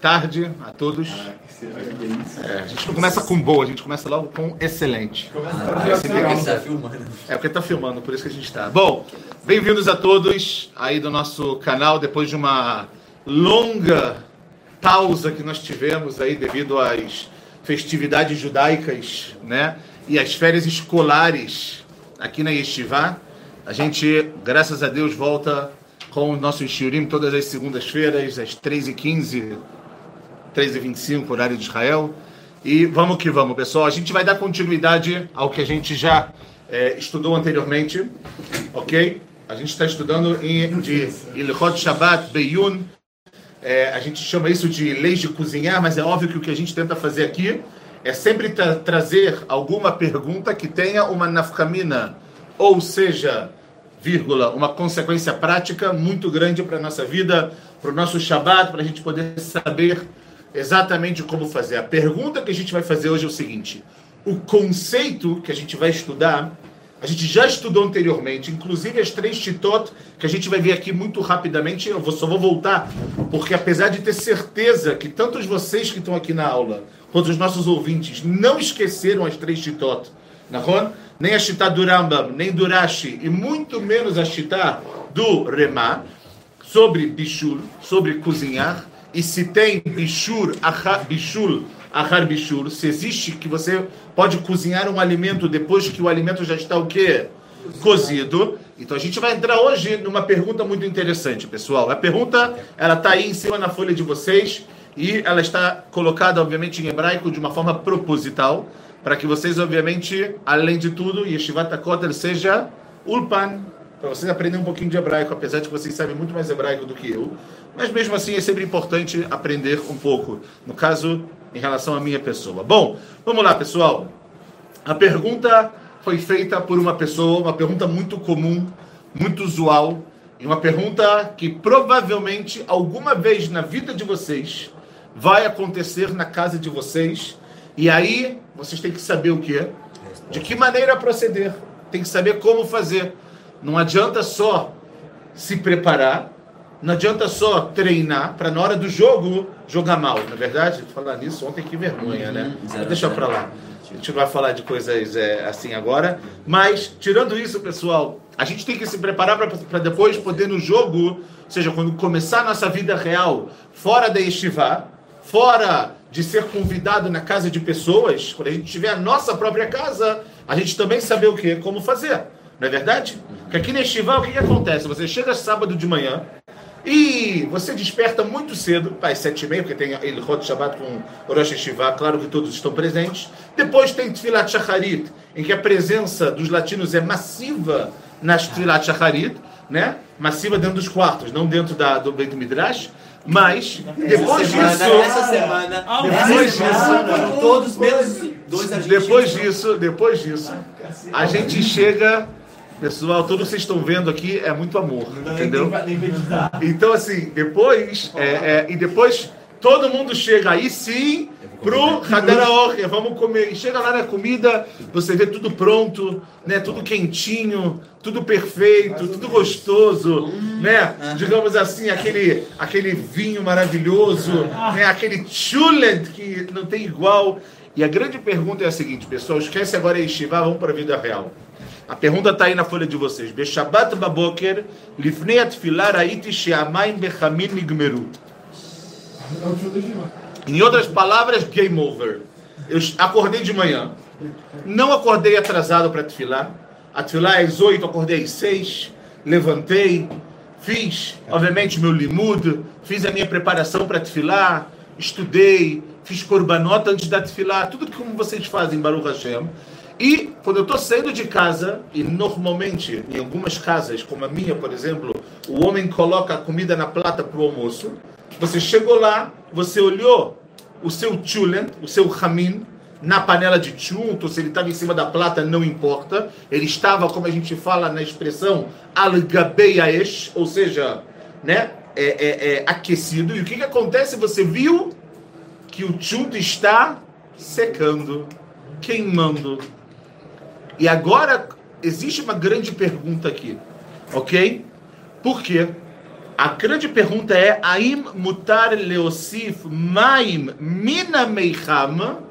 tarde a todos. É, a gente não começa com boa, a gente começa logo com excelente. É porque está filmando, por isso que a gente está. Bom, bem-vindos a todos aí do nosso canal, depois de uma longa pausa que nós tivemos aí devido às festividades judaicas, né? E as férias escolares aqui na Yeshiva. A gente, graças a Deus, volta com o nosso Shiurim todas as segundas-feiras, às 3h15, 3h25, horário de Israel. E vamos que vamos, pessoal. A gente vai dar continuidade ao que a gente já é, estudou anteriormente, ok? A gente está estudando em, de Ilhot Shabbat Beyun. É, a gente chama isso de leis de cozinhar, mas é óbvio que o que a gente tenta fazer aqui é sempre tra trazer alguma pergunta que tenha uma nafkamina, ou seja, vírgula, uma consequência prática muito grande para a nossa vida, para o nosso Shabat, para a gente poder saber exatamente como fazer. A pergunta que a gente vai fazer hoje é o seguinte: o conceito que a gente vai estudar, a gente já estudou anteriormente, inclusive as três titot, que a gente vai ver aqui muito rapidamente, eu só vou voltar, porque apesar de ter certeza que tantos vocês que estão aqui na aula, quanto os nossos ouvintes, não esqueceram as três titot, Nahon? Nem a Shita do Rambam, nem do Rashi, e muito menos a Shita do Remá, sobre Bishul, sobre cozinhar, e se tem Bishur, achar, Bishul, Ahar Bishur, se existe que você pode cozinhar um alimento depois que o alimento já está o quê? Cozido. Então a gente vai entrar hoje numa pergunta muito interessante, pessoal. A pergunta, ela está aí em cima na folha de vocês e ela está colocada, obviamente, em hebraico de uma forma proposital para que vocês, obviamente, além de tudo, Yeshivat Kotel seja Ulpan, para vocês aprenderem um pouquinho de hebraico, apesar de que vocês sabem muito mais hebraico do que eu. Mas mesmo assim é sempre importante aprender um pouco, no caso, em relação à minha pessoa. Bom, vamos lá, pessoal. A pergunta foi feita por uma pessoa, uma pergunta muito comum, muito usual, e uma pergunta que provavelmente alguma vez na vida de vocês vai acontecer na casa de vocês e aí, vocês têm que saber o que? De que maneira proceder. Tem que saber como fazer. Não adianta só se preparar, não adianta só treinar para na hora do jogo jogar mal. Na é verdade, falar nisso ontem que vergonha, né? Uhum, deixa para lá. A gente vai falar de coisas é, assim agora. Mas, tirando isso, pessoal, a gente tem que se preparar para depois poder no jogo, ou seja, quando começar a nossa vida real, fora da Estivá, fora de ser convidado na casa de pessoas, quando a gente tiver a nossa própria casa, a gente também saber o que, como fazer. Não é verdade? Porque aqui neste Shiva, o que, que acontece? Você chega sábado de manhã e você desperta muito cedo, às sete e meia, porque tem Ilhot Shabbat com Rosh Shiva, claro que todos estão presentes. Depois tem Tfilat Shacharit, em que a presença dos latinos é massiva nas Tfilat Shacharit, né? Massiva dentro dos quartos, não dentro da, do Beit Midrash. Mas, depois semana, disso. Essa semana. Depois disso. Todos menos dois. Depois disso, depois disso, a gente chega. Pessoal, tudo que vocês estão vendo aqui é muito amor, entendeu? Então, assim, depois. É, é, e depois todo mundo chega aí sim pro Hadaraor, vamos comer. E chega lá na comida, você vê tudo pronto, né? Tudo quentinho, tudo perfeito, tudo gostoso, né? Digamos assim, aquele, aquele vinho maravilhoso, né? Aquele chulent que não tem igual. E a grande pergunta é a seguinte, pessoal, esquece agora a Yeshiva, vamos para a vida real. A pergunta está aí na folha de vocês. Beshabat baboker, lifnei atfilar aiti she'amayim bechamin nigmeru. Em outras palavras, game over. Eu acordei de manhã. Não acordei atrasado para tefilá. A tefilá é às oito, acordei às seis. Levantei, fiz, obviamente, meu limud, fiz a minha preparação para tefilá, estudei, fiz corbanota antes da tefilá, tudo como vocês fazem, Baruch Hashem. E quando eu estou saindo de casa, e normalmente em algumas casas, como a minha, por exemplo, o homem coloca a comida na plata para o almoço, você chegou lá, você olhou o seu chulen, o seu ramin, na panela de chunto, se ele estava em cima da plata, não importa. Ele estava, como a gente fala na expressão, al ou seja, né, é, é, é, aquecido. E o que, que acontece? Você viu que o chunto está secando, queimando. E agora existe uma grande pergunta aqui, ok? Por quê? A grande pergunta é: Aim mutar leosif maim mina meicham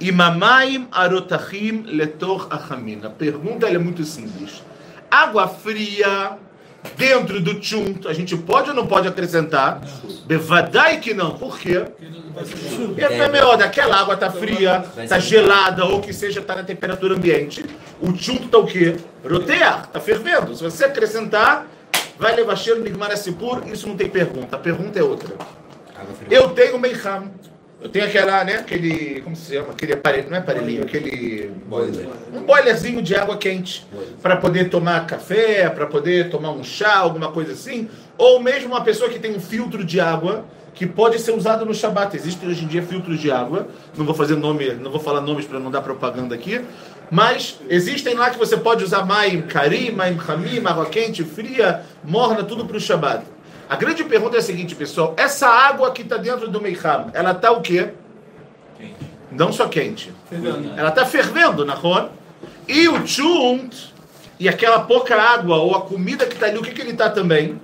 imamaim arotachim letor achamim? A pergunta é muito simples. Água fria dentro do chunt, a gente pode ou não pode acrescentar? Bevadai que não. Por quê? Porque é melhor, aquela água tá fria, tá gelada, ou que seja, tá na temperatura ambiente. O chunt tá o quê? Rotear, tá fervendo. Se você acrescentar, vai levar cheiro Nigmar Sipur, isso não tem pergunta. A pergunta é outra. Eu tenho Meiham. Eu tenho aquela, né, aquele, como se chama? Aquele aparelho, não é aparelhinho, aquele... Boiler. Um boilerzinho de água quente. Para poder tomar café, para poder tomar um chá, alguma coisa assim. Ou mesmo uma pessoa que tem um filtro de água que pode ser usado no Shabat. Existem hoje em dia filtros de água. Não vou fazer nome, não vou falar nomes para não dar propaganda aqui. Mas existem lá que você pode usar maim karim, maim hamim, água quente, fria, morna, tudo para o Shabbat. A grande pergunta é a seguinte, pessoal. Essa água que está dentro do Meiham, ela está o quê? Quente. Não só quente. Fervendo. Ela está fervendo, na rua. E o chunt, e aquela pouca água, ou a comida que está ali, o que, que ele está também?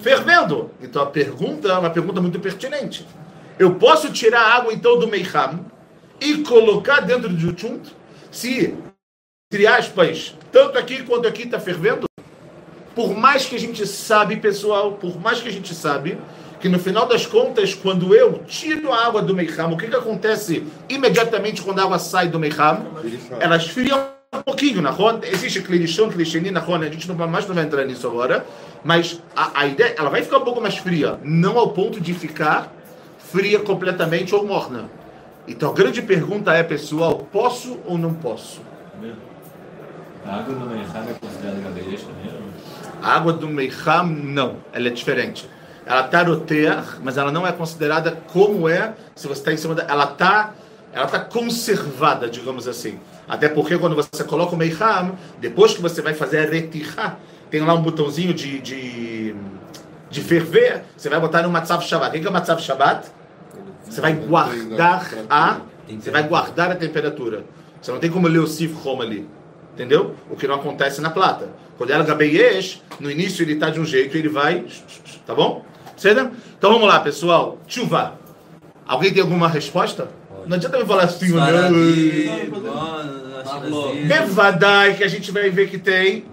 Fervendo. Então a pergunta é uma pergunta muito pertinente. Eu posso tirar a água então do Meiham e colocar dentro do chunt? Se, entre aspas, tanto aqui quanto aqui está fervendo? Por mais que a gente sabe, pessoal, por mais que a gente sabe, que no final das contas, quando eu tiro a água do Meiham, o que, que acontece imediatamente quando a água sai do Meiham? Ela esfria um pouquinho, na rua. Existe clichão, clicheni na rua, a gente não, mais não vai entrar nisso agora, mas a, a ideia, ela vai ficar um pouco mais fria, não ao ponto de ficar fria completamente ou morna. Então a grande pergunta é, pessoal, posso ou não posso? A água do Meiham é considerada gabelês também? A água do Meiham, não. Ela é diferente. Ela está rotear, mas ela não é considerada como é se você está em cima da... Ela está ela tá conservada, digamos assim. Até porque quando você coloca o Meiham, depois que você vai fazer a retirá, tem lá um botãozinho de, de, de ferver, você vai botar no Matzav Shabbat. O que é o Matzav Shabbat? Você vai guardar a... Você vai guardar a temperatura. Você não tem como ler o Sif Home ali. Entendeu? O que não acontece na plata. Quando ela Gabeyesh, no início ele está de um jeito, ele vai. Tá bom? Então vamos lá, pessoal. Chuva. Alguém tem alguma resposta? Não adianta me falar assim, não. Bevadai, que a gente vai ver que tem.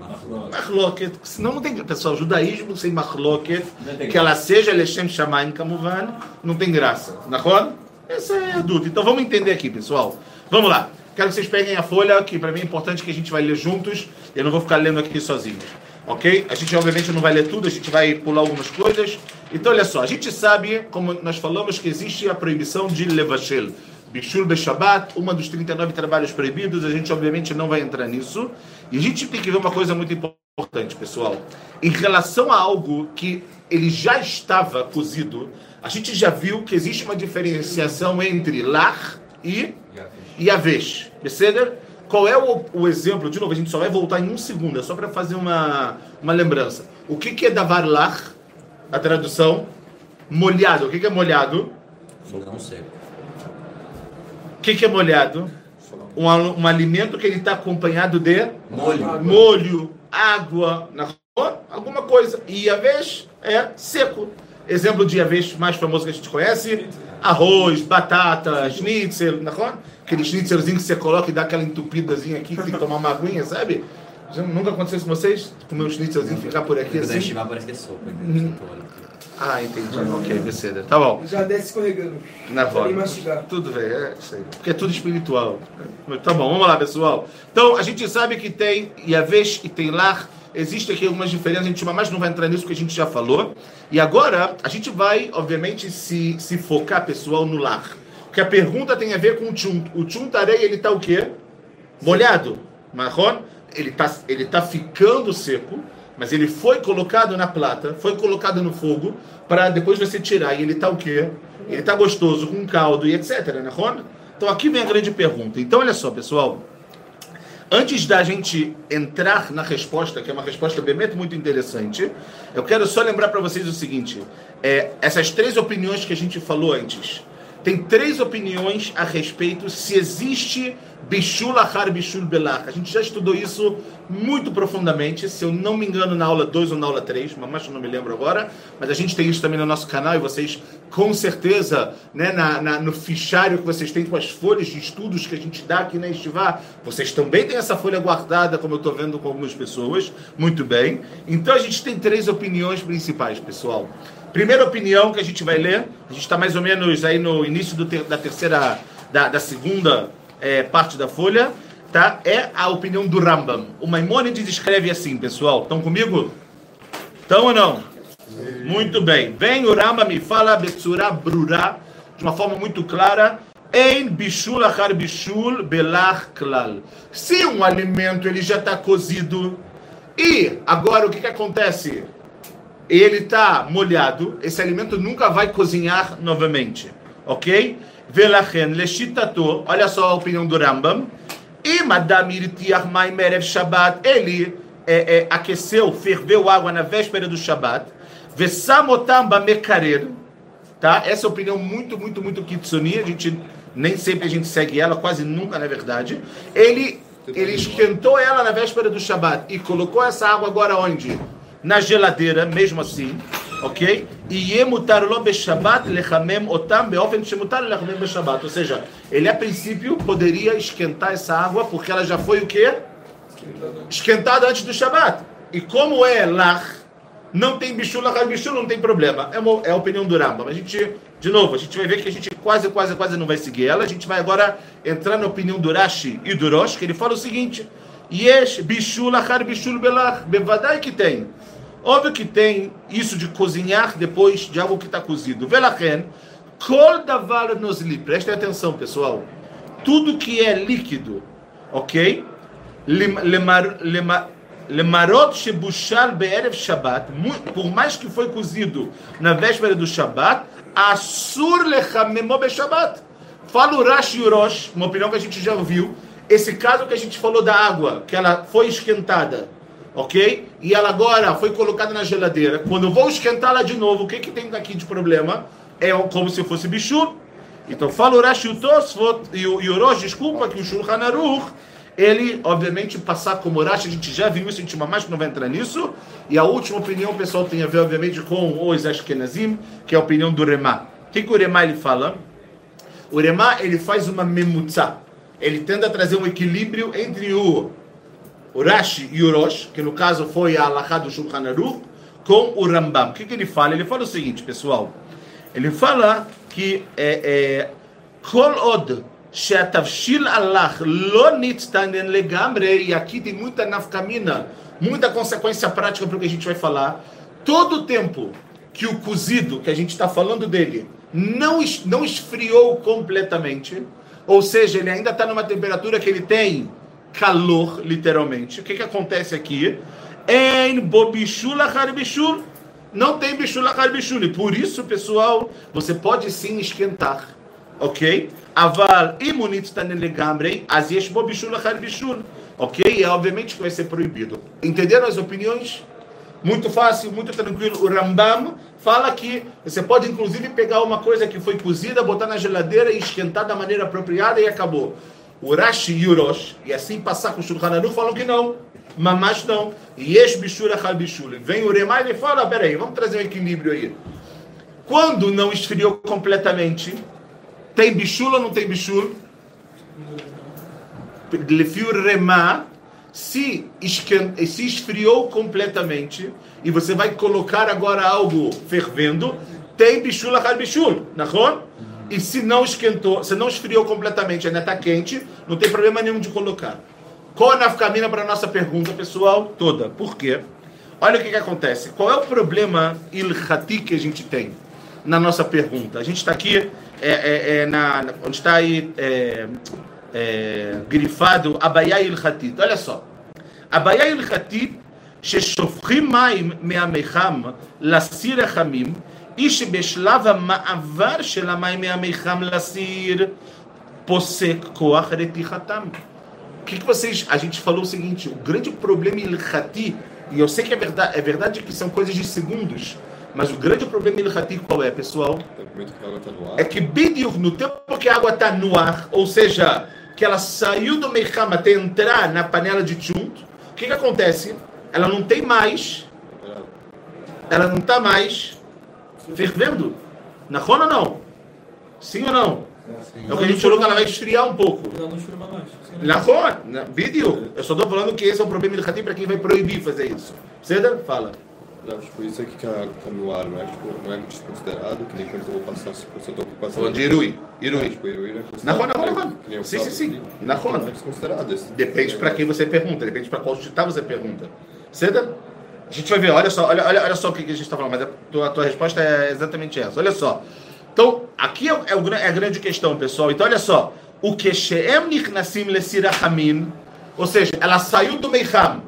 Mahloket. Senão não tem. Pessoal, judaísmo sem Mahloket, que ela seja Lechem Shamaim Kamuvan, não tem graça. Na roda? Essa é a dúvida. Então vamos entender aqui, pessoal. Vamos lá. Quero que vocês peguem a folha, que para mim é importante que a gente vai ler juntos. Eu não vou ficar lendo aqui sozinhos. Ok? A gente obviamente não vai ler tudo, a gente vai pular algumas coisas. Então, olha só, a gente sabe, como nós falamos, que existe a proibição de levashel. Bishul Beshabat, uma dos 39 trabalhos proibidos, a gente obviamente não vai entrar nisso. E a gente tem que ver uma coisa muito importante, pessoal. Em relação a algo que ele já estava cozido, a gente já viu que existe uma diferenciação entre lar e Yavesh. Beceder? Qual é o, o, exemplo? De novo, a gente só vai voltar em um segundo, é só para fazer uma, uma lembrança. O que, que é davar lar? A tradução? Molhado. O que, que é molhado? Não sei. O que, que é molhado? Um, um alimento que ele está acompanhado de Molho. molho, água, na alguma coisa. E Yavesh é seco. Exemplo de Yavesh mais famoso que a gente conhece: arroz, batata, schnitzel, na. Aquele schnitzelzinho que você coloca e dá aquela entupidazinha aqui, que tem que tomar uma aguinha, sabe? Já nunca aconteceu isso com vocês? Comer um schnitzelzinho, ficar por aqui assim? estivar parece que é sopa. Uhum. Ah, entendi. Ok, Beceda. Tá bom. Já desce escorregando. Na mastigar. Tudo bem, é isso aí. Porque é tudo espiritual. Tá bom, vamos lá, pessoal. Então, a gente sabe que tem Yavesh e tem Lar. Existem aqui algumas diferenças, a gente mais não vai entrar nisso que a gente já falou. E agora, a gente vai, obviamente, se, se focar, pessoal, no Lar. Porque a pergunta tem a ver com o Tchum. O Tchum Tarei, ele tá o quê? Molhado. Marrom. Ele tá, ele tá ficando seco, mas ele foi colocado na plata, foi colocado no fogo, para depois você tirar. E ele tá o quê? Ele tá gostoso, com caldo e etc. Marrom. Então aqui vem a grande pergunta. Então, olha só, pessoal. Antes da gente entrar na resposta, que é uma resposta bem muito interessante, eu quero só lembrar para vocês o seguinte: é, essas três opiniões que a gente falou antes, tem três opiniões a respeito se existe Bishul Achar Bishul Belach. A gente já estudou isso muito profundamente, se eu não me engano, na aula 2 ou na aula 3, mas não me lembro agora, mas a gente tem isso também no nosso canal e vocês, com certeza, né, na, na, no fichário que vocês têm com as folhas de estudos que a gente dá aqui na Estivá, vocês também têm essa folha guardada, como eu estou vendo com algumas pessoas. Muito bem. Então a gente tem três opiniões principais, pessoal. Primeira opinião que a gente vai ler, a gente está mais ou menos aí no início ter, da terceira, da, da segunda é, parte da folha, tá? É a opinião do Rambam. O Maimônides escreve assim, pessoal. Estão comigo? Estão ou não? Muito bem. Vem o Rambam e fala Betsura Brura, de uma forma muito clara. Em bishul achar bishul belach klal. Se um alimento ele já está cozido e agora o que, que acontece? Ele está molhado, esse alimento nunca vai cozinhar novamente, ok? Velachen leshitato, olha só a opinião do Rambam, e Madam irtiach maim erev Shabbat, ele é, é, aqueceu, ferveu água na véspera do Shabbat, vesamotam bamekarer, tá? Essa é a opinião muito, muito, muito kitsuni, a gente nem sempre a gente segue ela, quase nunca na verdade. Ele ele esquentou ela na véspera do Shabat e colocou essa água agora onde? Na geladeira, mesmo assim, ok? E lechamem otam lechamem. Ou seja, ele a princípio poderia esquentar essa água porque ela já foi o quê? Esquentada antes do Shabat. E como é lach, não tem bichul, lachar bichul, não tem problema. É, uma, é a opinião do Ramba. Mas a gente, de novo, a gente vai ver que a gente quase, quase, quase não vai seguir ela. A gente vai agora entrar na opinião do Rashi e do Rosh, que ele fala o seguinte: Yesh bichul, lachar bichul belach. Bevadai que tem. Óbvio que tem isso de cozinhar depois de algo que está cozido. Velachen, kol davar nosli. Prestem atenção, pessoal. Tudo que é líquido, ok? Lemarot shebushal be'erev Shabbat, por mais que foi cozido na véspera do Shabbat, asur lechamemo Shabbat. Fala o Rashi Urosh, uma opinião que a gente já ouviu. Esse caso que a gente falou da água, que ela foi esquentada ok? E ela agora foi colocada na geladeira. Quando eu vou esquentá-la de novo, o que, que tem aqui de problema? É como se fosse bichur. Então fala o Rashi e o Rosh, desculpa, que o Shulchan Aruch, ele, obviamente, passar como Rashi, a gente já viu isso, a gente mais não vai entrar nisso. E a última opinião, pessoal tem a ver, obviamente, com os Ashkenazim, que é a opinião do Remá. O que, que o Remá ele fala? O Remá, ele faz uma memutza. Ele tenta trazer um equilíbrio entre o o Rashi e o Rosh, que no caso foi a Alahá do Shulchan Aruch, com o Rambam. O que, que ele fala? Ele fala o seguinte, pessoal. Ele fala que é, é, Kol od she'atavshil Allah lo nitztanen legamre, e aqui tem muita nafkamina, muita consequência prática para o que a gente vai falar. Todo o tempo que o cozido, que a gente está falando dele, não, não esfriou completamente, ou seja, ele ainda está numa temperatura que ele tem calor, literalmente. O que, que acontece aqui? Em bobishul bishul. Não tem bishul bishul. E por isso, pessoal, você pode sim esquentar. Ok? Aval imunit tanelegamrei, azish bobishul bishul. Ok? E obviamente vai ser proibido. Entenderam as opiniões? Muito fácil, muito tranquilo. O Rambam fala que você pode inclusive pegar uma coisa que foi cozida, botar na geladeira e esquentar da maneira apropriada e acabou. O Rashi e o Rosh, e assim passar com o Shulchan Aruch, falam que não. Mas não. Yesh bishur achal bishur. Vem o Remai e fala, peraí, vamos trazer um equilíbrio aí. Quando não esfriou completamente, tem bishul ou não tem bishul? Lefio Remá, se, esfriou completamente, e você vai colocar agora algo fervendo, tem bishul achal bishul, não e se não esquentou, se não esfriou completamente, ainda está quente, não tem problema nenhum de colocar. Qual a nafkamina para a nossa pergunta, pessoal? Toda. Por quê? Olha o que, que acontece. Qual é o problema ilhati que a gente tem na nossa pergunta? A gente está aqui, é, é, é, na, onde está aí é, é, grifado Abayá ilhatit. Olha só. Abayá ilhatit, ששופכים מים מהמיחם לסיר החמים e שבשלב המעבר של המים מהמיחם לסיר פוסק כוח רתיחתם. O que, que vocês. A gente falou o seguinte: o grande problema ilhati, e eu sei que é verdade, é verdade que são coisas de segundos, Mas o grande problema ilhati qual é, pessoal? tá É que Bidiuk, no tempo que a água está no ar, ou seja, que ela saiu do Meicham até entrar na panela de tchunt, o que, que acontece? Ela não tem mais, ela não está mais fervendo. Na rona não? Sim ou não? É o que a gente falou que ela vai esfriar um pouco. Mais. Na rona, na vídeo. Eu só estou falando que esse é o problema ilhati para quem vai proibir fazer isso. Cedar? Fala. Não, tipo, isso aqui que a água tá no ar, não é, tipo, não é desconsiderado, que nem quando eu vou passar, se eu tô passando... Falando de Irui. Irui. Tipo, Irui não é Na considerado. rona, na rona, Sim, sim, sim. Na Não rona. é desconsiderado. Depende para quem você pergunta, depende para qual hospital você pergunta. Ceda? A gente vai ver, olha só, olha, olha, olha só o que a gente está falando, mas a tua, a tua resposta é exatamente essa. Olha só. Então, aqui é, é, o é a grande questão, pessoal. Então, olha só. O que Sheem Nichnasim Lesirahamim, ou seja, ela saiu do Meiham,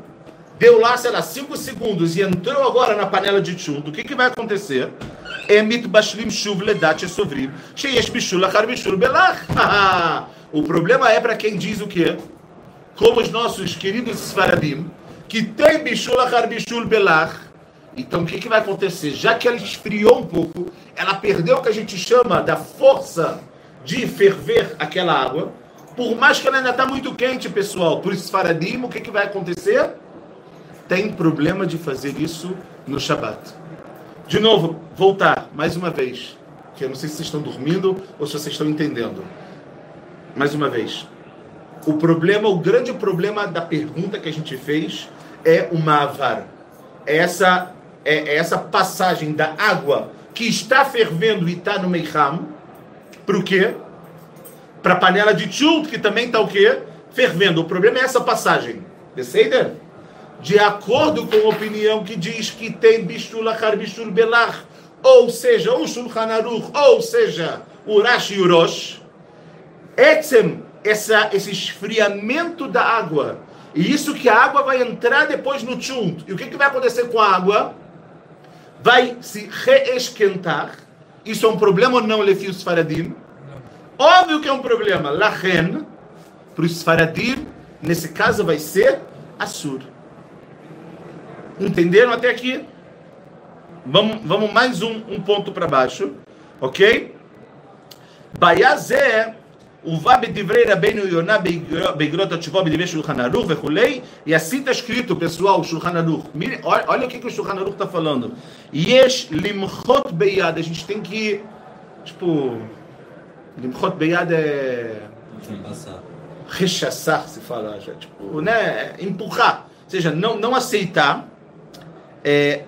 deu lá, sei lá, 5 segundos e entrou agora na panela de chumbo, o que, que vai acontecer? Emit bashlim shuv ledat sovrim, sheyesh bishul achar bishul belach. O problema é para quem diz o quê? Como os nossos queridos Sfaradim, que tem bishul achar belach. Então o que, que vai acontecer? Já que ela esfriou um pouco, ela perdeu o que a gente chama da força de ferver aquela água. Por mais que ela ainda está muito quente, pessoal, por Sfaradim, o que, que vai acontecer? tem problema de fazer isso no Shabat. De novo, voltar, mais uma vez. Que eu não sei se vocês estão dormindo ou se vocês estão entendendo. Mais uma vez. O problema, o grande problema da pergunta que a gente fez é o Mavar. Essa, é, essa passagem da água que está fervendo e está no Meiham. Para o quê? Para a panela de tchult, que também está o quê? Fervendo. O problema é essa passagem. Deceider? de acordo com a opinião que diz que tem Bishul Achar Belach, ou seja, o Shulchan Aruch, ou seja, o Rashi e o Rosh, Etzem, essa, esse esfriamento da água, e isso que a água vai entrar depois no tchunt. E o que, que vai acontecer com a água? Vai se reesquentar. Isso é um problema ou não, Lefi os Faradim? Óbvio que é um problema. Lachen, para os Faradim, nesse caso vai ser Assur. Entenderam até aqui? Vamos, vamos mais um, um ponto para baixo, ok? Baiazé, ובא בדברי רבנו יונה באגרות התשובה בדברי שולחן ערוך וכולי, e assim está escrito, pessoal, שולחן ערוך. Mire, olha, olha o que, que o שולחן ערוך está falando. יש למחות ביד, a gente tem que, tipo, למחות ביד é Passar. rechaçar, se fala, já, tipo, né, empurrar, ou seja, não, não aceitar. É,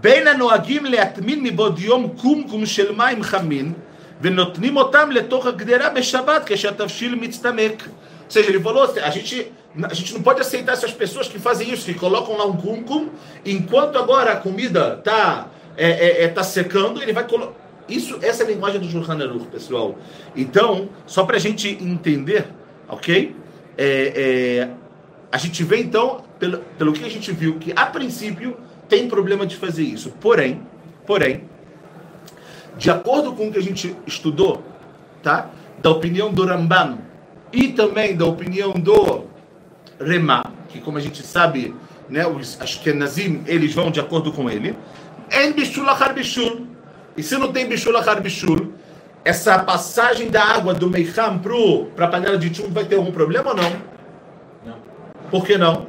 בין הנוהגים להטמין מבעוד יום קומקום של מים חמים ונותנים אותם לתוך הגדרה בשבת כשהתבשיל מצטמק. Ou seja, ele falou, a gente, a gente não pode aceitar essas pessoas que fazem isso, que colocam lá um cumcum, enquanto agora a comida está é, é, é, tá secando, ele vai colocar. Isso, essa é a linguagem do Shulchan Aruch, pessoal. Então, só para a gente entender, ok? É, é, a gente vê então, pelo, pelo que a gente viu, que a princípio tem problema de fazer isso. Porém, porém, de acordo com o que a gente estudou, tá? Da opinião do Rambam e também da opinião do Remá, que como a gente sabe, né, os Ashkenazim, eles vão de acordo com ele. En bishul achar bishul. E se não tem bishul achar bishul, essa passagem da água do Meiham para a panela de chumbo vai ter algum problema ou não? Não, Por que não?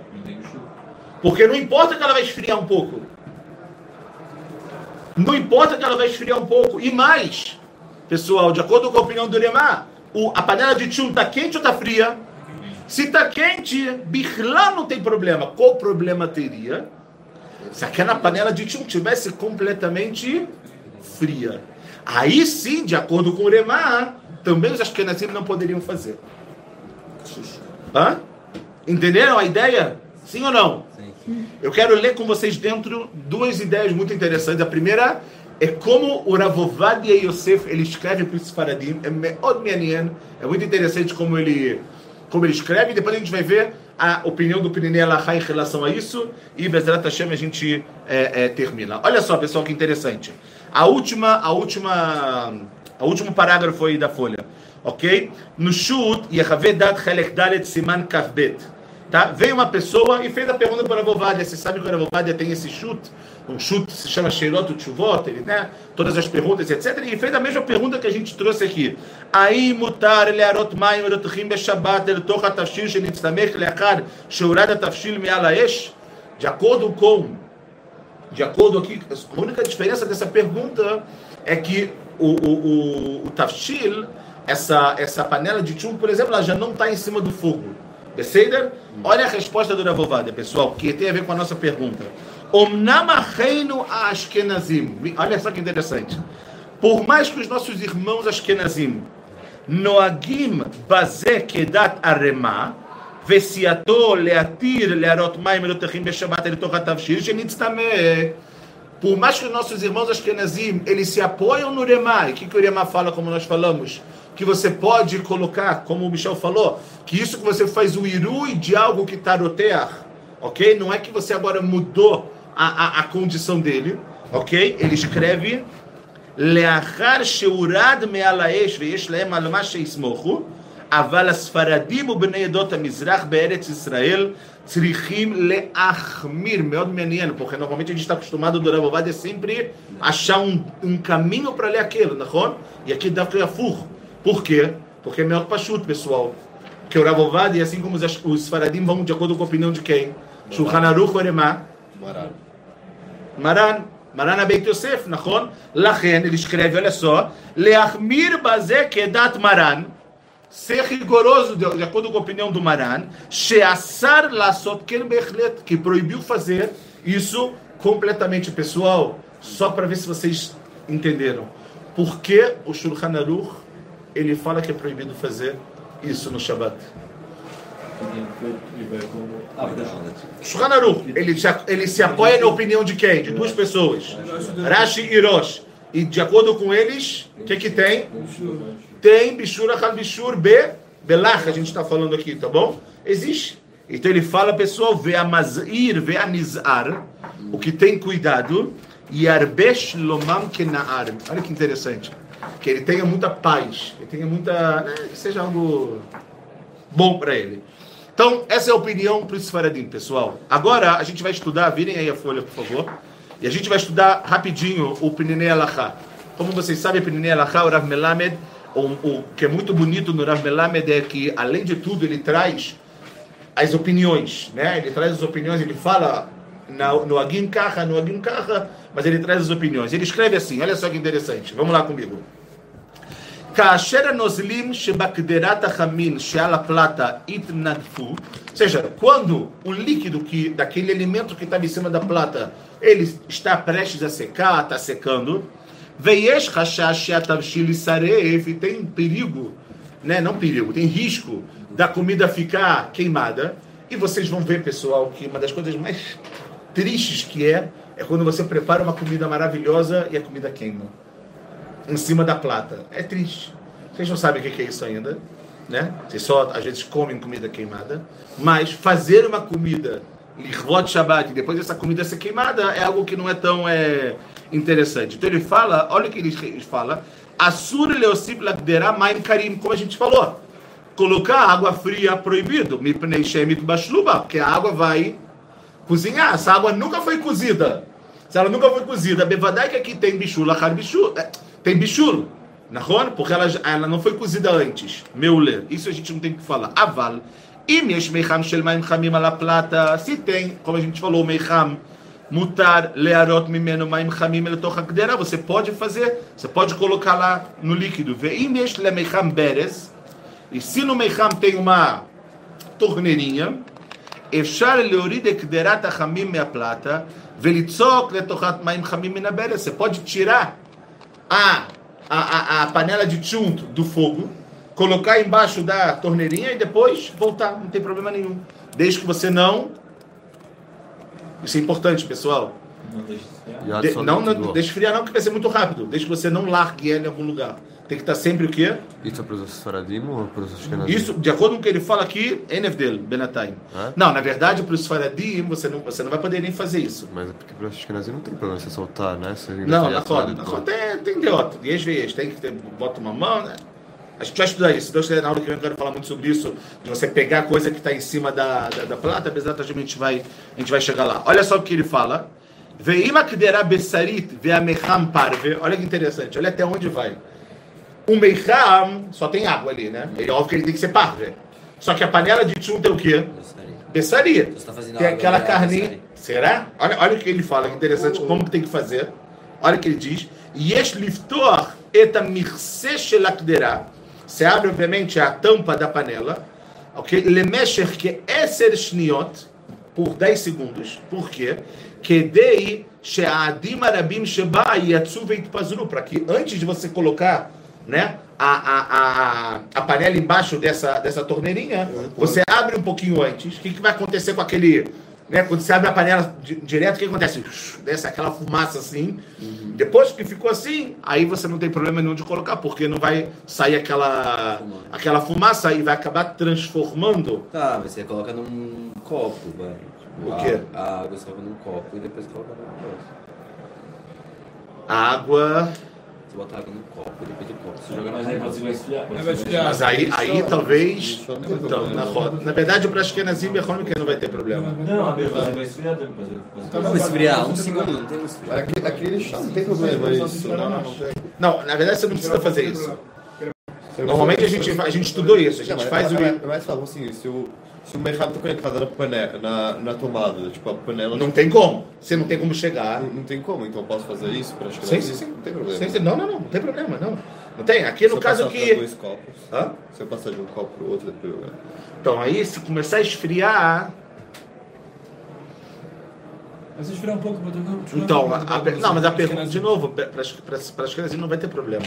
Porque não importa que ela vai esfriar um pouco. Não importa que ela vai esfriar um pouco. E mais, pessoal, de acordo com a opinião do Lemar, a panela de chum está quente ou está fria? Se está quente, Bichlá não tem problema. Qual problema teria se aquela panela de chum tivesse completamente fria? Aí sim, de acordo com o Lemar, também os Ashkenazim não poderiam fazer. Hã? Entenderam a ideia? Sim ou não? Sim. Eu quero ler com vocês dentro duas ideias muito interessantes. A primeira é como o Ravovadia Yosef ele escreve para os Faradim. É. É muito interessante como ele, como ele escreve. Depois a gente vai ver a opinião do Pirinei Alahá em relação a isso. E Bezerra Hashem a gente é, é, termina. Olha só, pessoal, que interessante. A última, a última, a último parágrafo aí da folha. Ok? No Shut, Yehaveh Dat Chelek Dalet Siman Kavbet. Tá? Veio uma pessoa e fez a pergunta para a Vovadia. Você sabe que a Vovadia tem esse chute? Um chute se chama Sheirot Tchuvot, ele, né? Todas as perguntas, etc. E fez a mesma pergunta que a gente trouxe aqui. Aí mutar learot maim erotchim beshabat el toch atafshil shenitztamech leachar sheurad atafshil me'alaesh? De acordo com... De acordo aqui... A única diferença dessa pergunta é que o, o, o, o tafshil, essa, essa panela de chumbo, por exemplo, ela já não está em cima do fogo. Beseder? Olha a resposta do Ravovada, pessoal, que tem a ver com a nossa pergunta. Omnam acheinu ashkenazim. Olha só que interessante. Por mais que os nossos irmãos ashkenazim noagim baze kedat arema, vesiato leatir learot maim elotechim beshabat elitoch atavshir shenitztameh. Por mais que os nossos irmãos ashkenazim, eles se apoiam no Rema. E o que, que o Rema fala, como nós falamos? que você pode colocar, como o Michel falou, que isso que você faz o irui de algo que está rotear, ok? Não é que você agora mudou a, a, a condição dele, ok? Ele escreve לאחר שהורד מעל האש ויש להם על מה שיסמוכו, אבל הספרדים ובני עדות המזרח בארץ ישראל צריכים להחמיר, מאוד מעניין, porque normalmente a gente está acostumado do Rav Ovadia sempre achar um, um caminho para ler aquilo, נכון? E aqui dá para הפוך. Por quê? Porque é melhor para chute, pessoal. Que o Rav Ovadia, assim como os, os Faradim vão de acordo com a opinião de quem? Shulchan Aruch ou Eremá? Maran. Maran. Maran Abeit Yosef, נכון? לכן, ele escreve, olha só, להחמיר בזה כדת מרן, ser rigoroso de, de acordo com a opinião do Maran, sheasar lasot ken behlet, que proibiu fazer isso completamente pessoal, só para ver se vocês entenderam. Por que o Shulchan Aruch ele fala que é proibido fazer isso no Shabbat? Shulchan ele, ele se apoia na opinião de quem? De duas pessoas, Rashi e Rosh. E de acordo com eles, o que que tem? Tem Bishur Achal Bishur B, Belach, a gente está falando aqui, tá bom? Existe. Então ele fala, pessoal, vê a Mazir, vê a Nizar, o que tem cuidado, e Arbesh Lomam Kenaar. Olha que interessante. Que ele tenha muita paz, que tenha muita. né, que seja algo bom para ele. Então, essa é a opinião para os Faradim, pessoal. Agora, a gente vai estudar, virem aí a folha, por favor. E a gente vai estudar rapidinho o Pinenei Alachá. Como vocês sabem, Pinenei Alachá, o Rav Melamed, o, o que é muito bonito no Rav Melamed é que, além de tudo, ele traz as opiniões, né? Ele traz as opiniões, ele fala no Aguin Carra, no Aguin Carra, mas ele traz as opiniões. Ele escreve assim, olha só que interessante. Vamos lá comigo. Plata. Ou seja, quando o líquido que daquele alimento que estava em cima da plata, ele está prestes a secar, está secando. Tem perigo, né? Não perigo, tem risco da comida ficar queimada. E vocês vão ver, pessoal, que uma das coisas mais tristes que é, é quando você prepara uma comida maravilhosa e a comida queima em cima da plata. É triste. Vocês não sabem o que é isso ainda, né? Vocês só às vezes comem comida queimada, mas fazer uma comida Lirvot Shabbat e depois essa comida ser queimada é algo que não é tão é, interessante. Então ele fala, olha o que ele fala, Asur leosib lakdera maim karim, como a gente falou. Colocar água fria proibido, mipnei shemit bashluba, porque a água vai cozinhar. Essa água nunca foi cozida. Se ela nunca foi cozida, bevadai que aqui tem bichul, lachar bichul. é, Tem bichul. Nahon? Porque ela, ela não foi cozida antes. Meu ler. Isso a gente não tem que falar. Aval. Meicham shel maim chamim ala plata. Se tem, como a gente falou, meicham. Mutar learot mimeno maim chamim ele tocha gdera. Você pode fazer, você pode colocar lá no líquido. Yesh le meicham beres. E se no meicham tem uma torneirinha, אפשר להוריד את קדרת החמים מהפלטה וליצוק לתוכת מים חמים מן הברז. Você pode tirar a, a, a, a panela de chunto do fogo, colocar embaixo da torneirinha e depois voltar, não tem problema nenhum. Desde que você não. Isso é importante, pessoal. Não deixa esfriar. E a De- adição não, do- não deixe esfriar, não, que vai ser muito rápido. Desde que você não largue ela em algum lugar. Tem que estar sempre o quê? Isso é para os Faradim ou para os Ashkenazim? Isso, de acordo com o que ele fala aqui, Enevdel, Benatayim. É? Não, na verdade, para os Faradim, você não, você não vai poder nem fazer isso. Mas é porque para os Ashkenazim não tem problema você soltar, né? Você Não, na lado Na foto tem, de outro. Dias vezes, tem que ter, bota uma mão, né? A gente vai estudar isso. Deus quiser, na aula que vem eu quero falar muito sobre isso, de você pegar a coisa que está em cima da, da, da plata, apesar de a gente vai, a gente vai chegar lá. Olha só o que ele fala. Veima kdera besarit ve'amecham parve. Olha que interessante, olha até onde vai. O meicham só tem água ali, né? Ele, óbvio que ele tem que ser parve. Só que a panela de tchum tem o quê? Bessaria. Você tá fazendo Tem água, aquela né? carninha. Bessaria. Será? Olha, olha o que ele fala, que interessante, como que tem que fazer. Olha o que ele diz. Yesh liftor. Você abre, obviamente, a tampa da panela. Ok? Lemesher que eser shniot. Por 10 segundos. Por quê? Kedei she'adim arabim sheba yatsu. Para que antes de você colocar né, a, a, a, a panela embaixo dessa, dessa torneirinha, você abre um pouquinho antes. O que, que vai acontecer com aquele. Né, quando você abre a panela di- direto, o que acontece? Desce aquela fumaça assim. Depois que ficou assim, aí você não tem problema nenhum de colocar, porque não vai sair aquela, Fumaça. aquela fumaça e vai acabar transformando. Tá, mas você coloca num copo, vai. Tipo, O quê? A, a água você coloca num copo e depois coloca no negócio. A água. Você bota água no copo depois do copo você joga Mas na aí você vai esfriar. Aí vai esfriar. Mas aí, aí talvez. Tem Então, na roda. Na verdade, o Braskenazim Bechônica não vai ter problema. Não, a você vai esfriar depois. depois- Vamos esfriar, um segundo, não tem um esfriar. Aqui, aqui ele chama, não tem problema isso. Não, na verdade você não precisa fazer isso. Normalmente a gente, a gente estudou isso, a gente faz o. é, é, é mais fácil assim, se o, se o mercado tá conectado na, panela, na, na tomada, tipo, a panela Não tem como. Você não tem como chegar. não, não tem como, então eu posso fazer isso para que Sim, sim, sim. não tem problema. Sim, sim. Não, não, não, não tem problema, não. Não tem. Aqui no caso que. dois copos, Hã? se eu passar de um copo pro outro, depois eu... Então aí, se começar a esfriar. Mas se esfriar um pouco, botar um Então, a, a per- não, mas a pergunta, de novo, para as crianças não vai ter problema.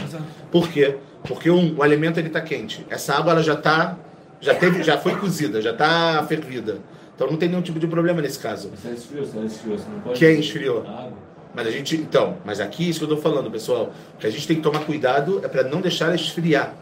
Por quê? Porque um, o alimento ele está quente. Essa água ela já tá, já teve, já foi cozida, já está fervida. Então não tem nenhum tipo de problema nesse caso. Você esfriou, você esfriou. Você não pode. Quem esfriou? A água. Mas a gente, então, mas aqui isso que eu estou falando, pessoal, que a gente tem que tomar cuidado é para não deixar ela esfriar.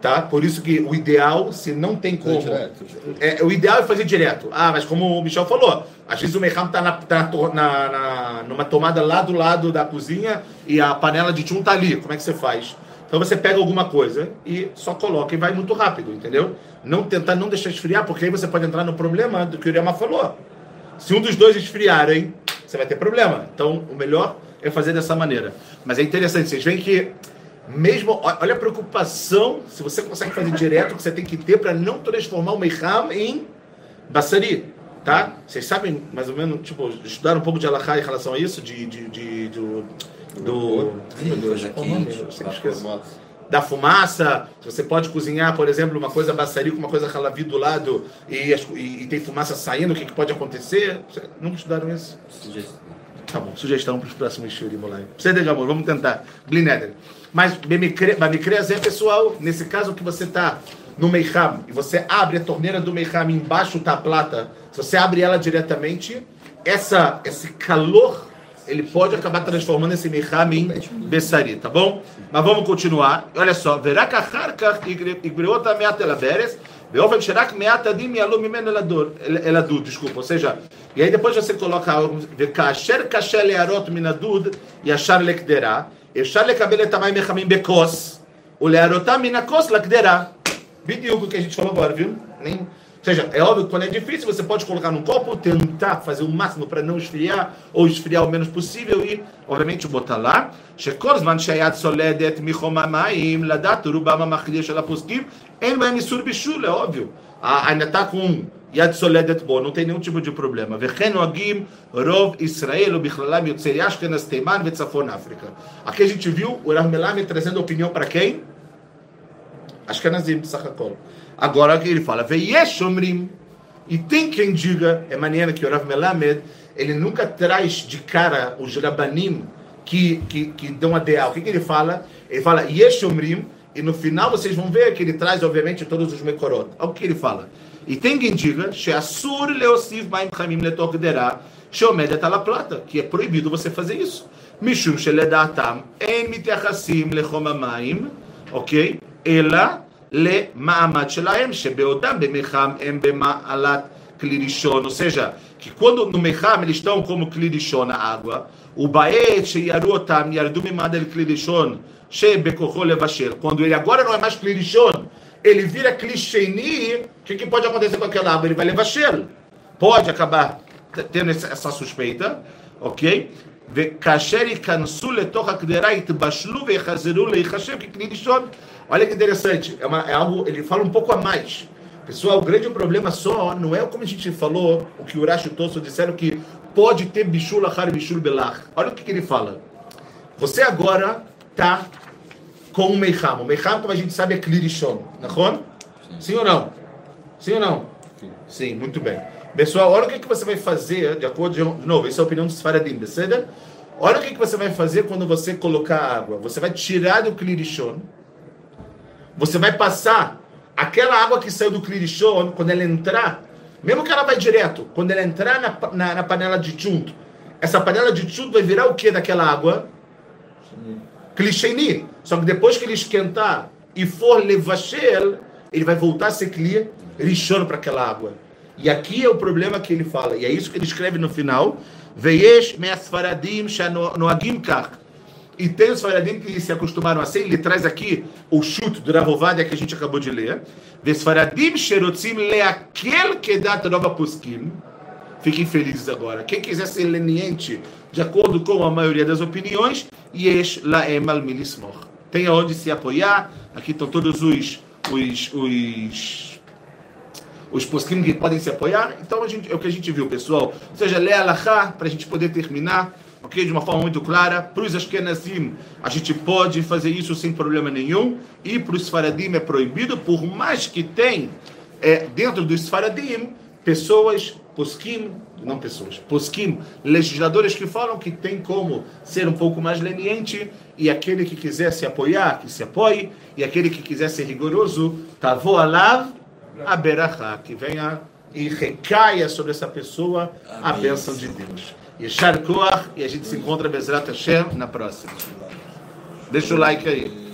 Tá? Por isso que o ideal, se não tem como. direto. É, o ideal é fazer direto. Ah, mas como o Michel falou, às vezes o mercado está na, tá na, na- na- numa tomada lá do lado da cozinha e a panela de tchum tá ali. Como é que você faz? Então você pega alguma coisa e só coloca e vai muito rápido, entendeu? Não tentar não deixar esfriar, porque aí você pode entrar no problema do que o Irema falou. Se um dos dois esfriarem, você vai ter problema. Então, o melhor é fazer dessa maneira. Mas é interessante, vocês veem que mesmo, olha a preocupação, se você consegue fazer direto, que você tem que ter para não transformar o Meiham em Bassari, tá? Vocês sabem, mais ou menos, tipo, estudaram um pouco de Alahá em relação a isso? De, de, de- do... do meu Deus, esqueço da fumaça, você pode cozinhar, por exemplo, uma coisa baçari com uma coisa halavi do lado e, e- e tem fumaça saindo, o que, que pode acontecer? Você- Nunca estudaram isso? Sugestão. Tá bom, sugestão para os próximos Shurim. Você, Degamor, vamos tentar. Blineder. Mas Bamicreas é, pessoal, nesse caso que você está no Meiham e você abre a torneira do Meiham embaixo tá a plata, se você abre ela diretamente, essa, esse calor ele pode acabar transformando esse Miham em Bessari, tá bom? Mas vamos continuar. Olha só. Desculpa, ou seja, e aí depois você coloca algo. Kasher kasher learot minadud e achar lekderá. Echar lekabel etamai mechamim bekos. O learotam minakos lakderá. Bidiogo que a gente falou agora, viu? Nem. Ou seja, é óbvio que quando é difícil, você pode colocar num copo, tentar fazer o máximo para não esfriar, ou esfriar o menos possível, e, obviamente, botar lá. שכל זמן שהיד סולדת מחום המים, לדעת רובם המכריע של הפוסקים, אין בהם איסור בישול, é óbvio. Ah, ainda está com יד סולדת בו, não tem nenhum tipo de problema. וכן נוהגים רוב ישראל ובכללם יוצאי אשכנז, תימן וצפון אפריקה. Aqui a gente viu o Rav Melame trazendo opinião para quem? Ashkenazim, בסך הכל. Agora que ele fala, Veyeshomrim, e tem quem diga, é maneira que o Rav Melamed, ele nunca traz de cara os Rabanim que, que, que dão a ideal. O que, que ele fala? Ele fala, Yeshomrim, e no final vocês vão ver que ele traz, obviamente, todos os Mekorot. Olha o que ele fala. E tem quem diga, Sheasur leosiv maim chamim letok derá, Sheomed la plata, que é proibido você fazer isso. Mishum sheledatam en mitachassim lechomamaim, ok? Ela אלא למעמד שלהם, שבעודם במחם הם במעלת כלי ראשון, ou seja, que quando no Mecham eles estão como כלי ראשון, a água, ובעת שירו אותם ירדו ממעד אל כלי ראשון שבכוחו לבשל. Quando ele agora não é mais כלי ראשון, ele vira כלי שני, o que, que pode acontecer com aquela água? Ele vai לבשל. Pode acabar tendo essa, essa suspeita, ok? וכאשר ייכנסו לתוך הקדרה יתבשלו ויחזרו להיחשב ככלי ראשון. Olha que interessante, é, uma, é algo, ele fala um pouco a mais. Pessoal, o grande problema só não é como a gente falou, o que o Urash e o Tosso disseram que pode ter bishul achar bishul belach. Olha o que, que ele fala. Você agora tá com o Meiham. O Meiham, como a gente sabe, é Klirishon. Sim. Sim ou não? Sim ou não? Sim. Sim, muito bem. Pessoal, olha o que, que você vai fazer, de acordo, de novo, essa é a opinião dos Faradim, beleza? Olha o que, que você vai fazer quando você colocar água. Você vai tirar do Klirishon, você vai passar aquela água que saiu do Klirishon, quando ela entrar, mesmo que ela vai direto, quando ela entrar na, na, na panela de chunt, essa panela de chunt vai virar o que daquela água? Klisheni. Só que depois que ele esquentar e for levashel, ele vai voltar a ser rishon para aquela água. E aqui é o problema que ele fala, e é isso que ele escreve no final. Veyesh me'asfaradim shanoagim kach. E tem os faradim que se acostumaram assim, ele traz aqui o chute do Ravovadia que a gente acabou de ler. Vesfaradim sherotzim leakel kedat nova. Fiquem felizes agora. Quem quiser ser leniente, de acordo com a maioria das opiniões, yesh laem al milismor. Tem aonde se apoiar. Aqui estão todos os os, os os poskim que podem se apoiar. Então a gente, é o que a gente viu, pessoal. Ou seja, lê Alahá para a gente poder terminar, ok? De uma forma muito clara. Para os Ashkenazim, a gente pode fazer isso sem problema nenhum. E para os Faradim é proibido, por mais que tem é, dentro dos Faradim pessoas, poskim, não pessoas, poskim, legisladores que falam que tem como ser um pouco mais leniente e aquele que quiser se apoiar, que se apoie, e aquele que quiser ser rigoroso, tavô alav a berachá, que venha e recaia sobre essa pessoa a bênção de Deus. Yeshar Koach, e a gente se encontra Bezrat Hashem na próxima. Deixa o like aí.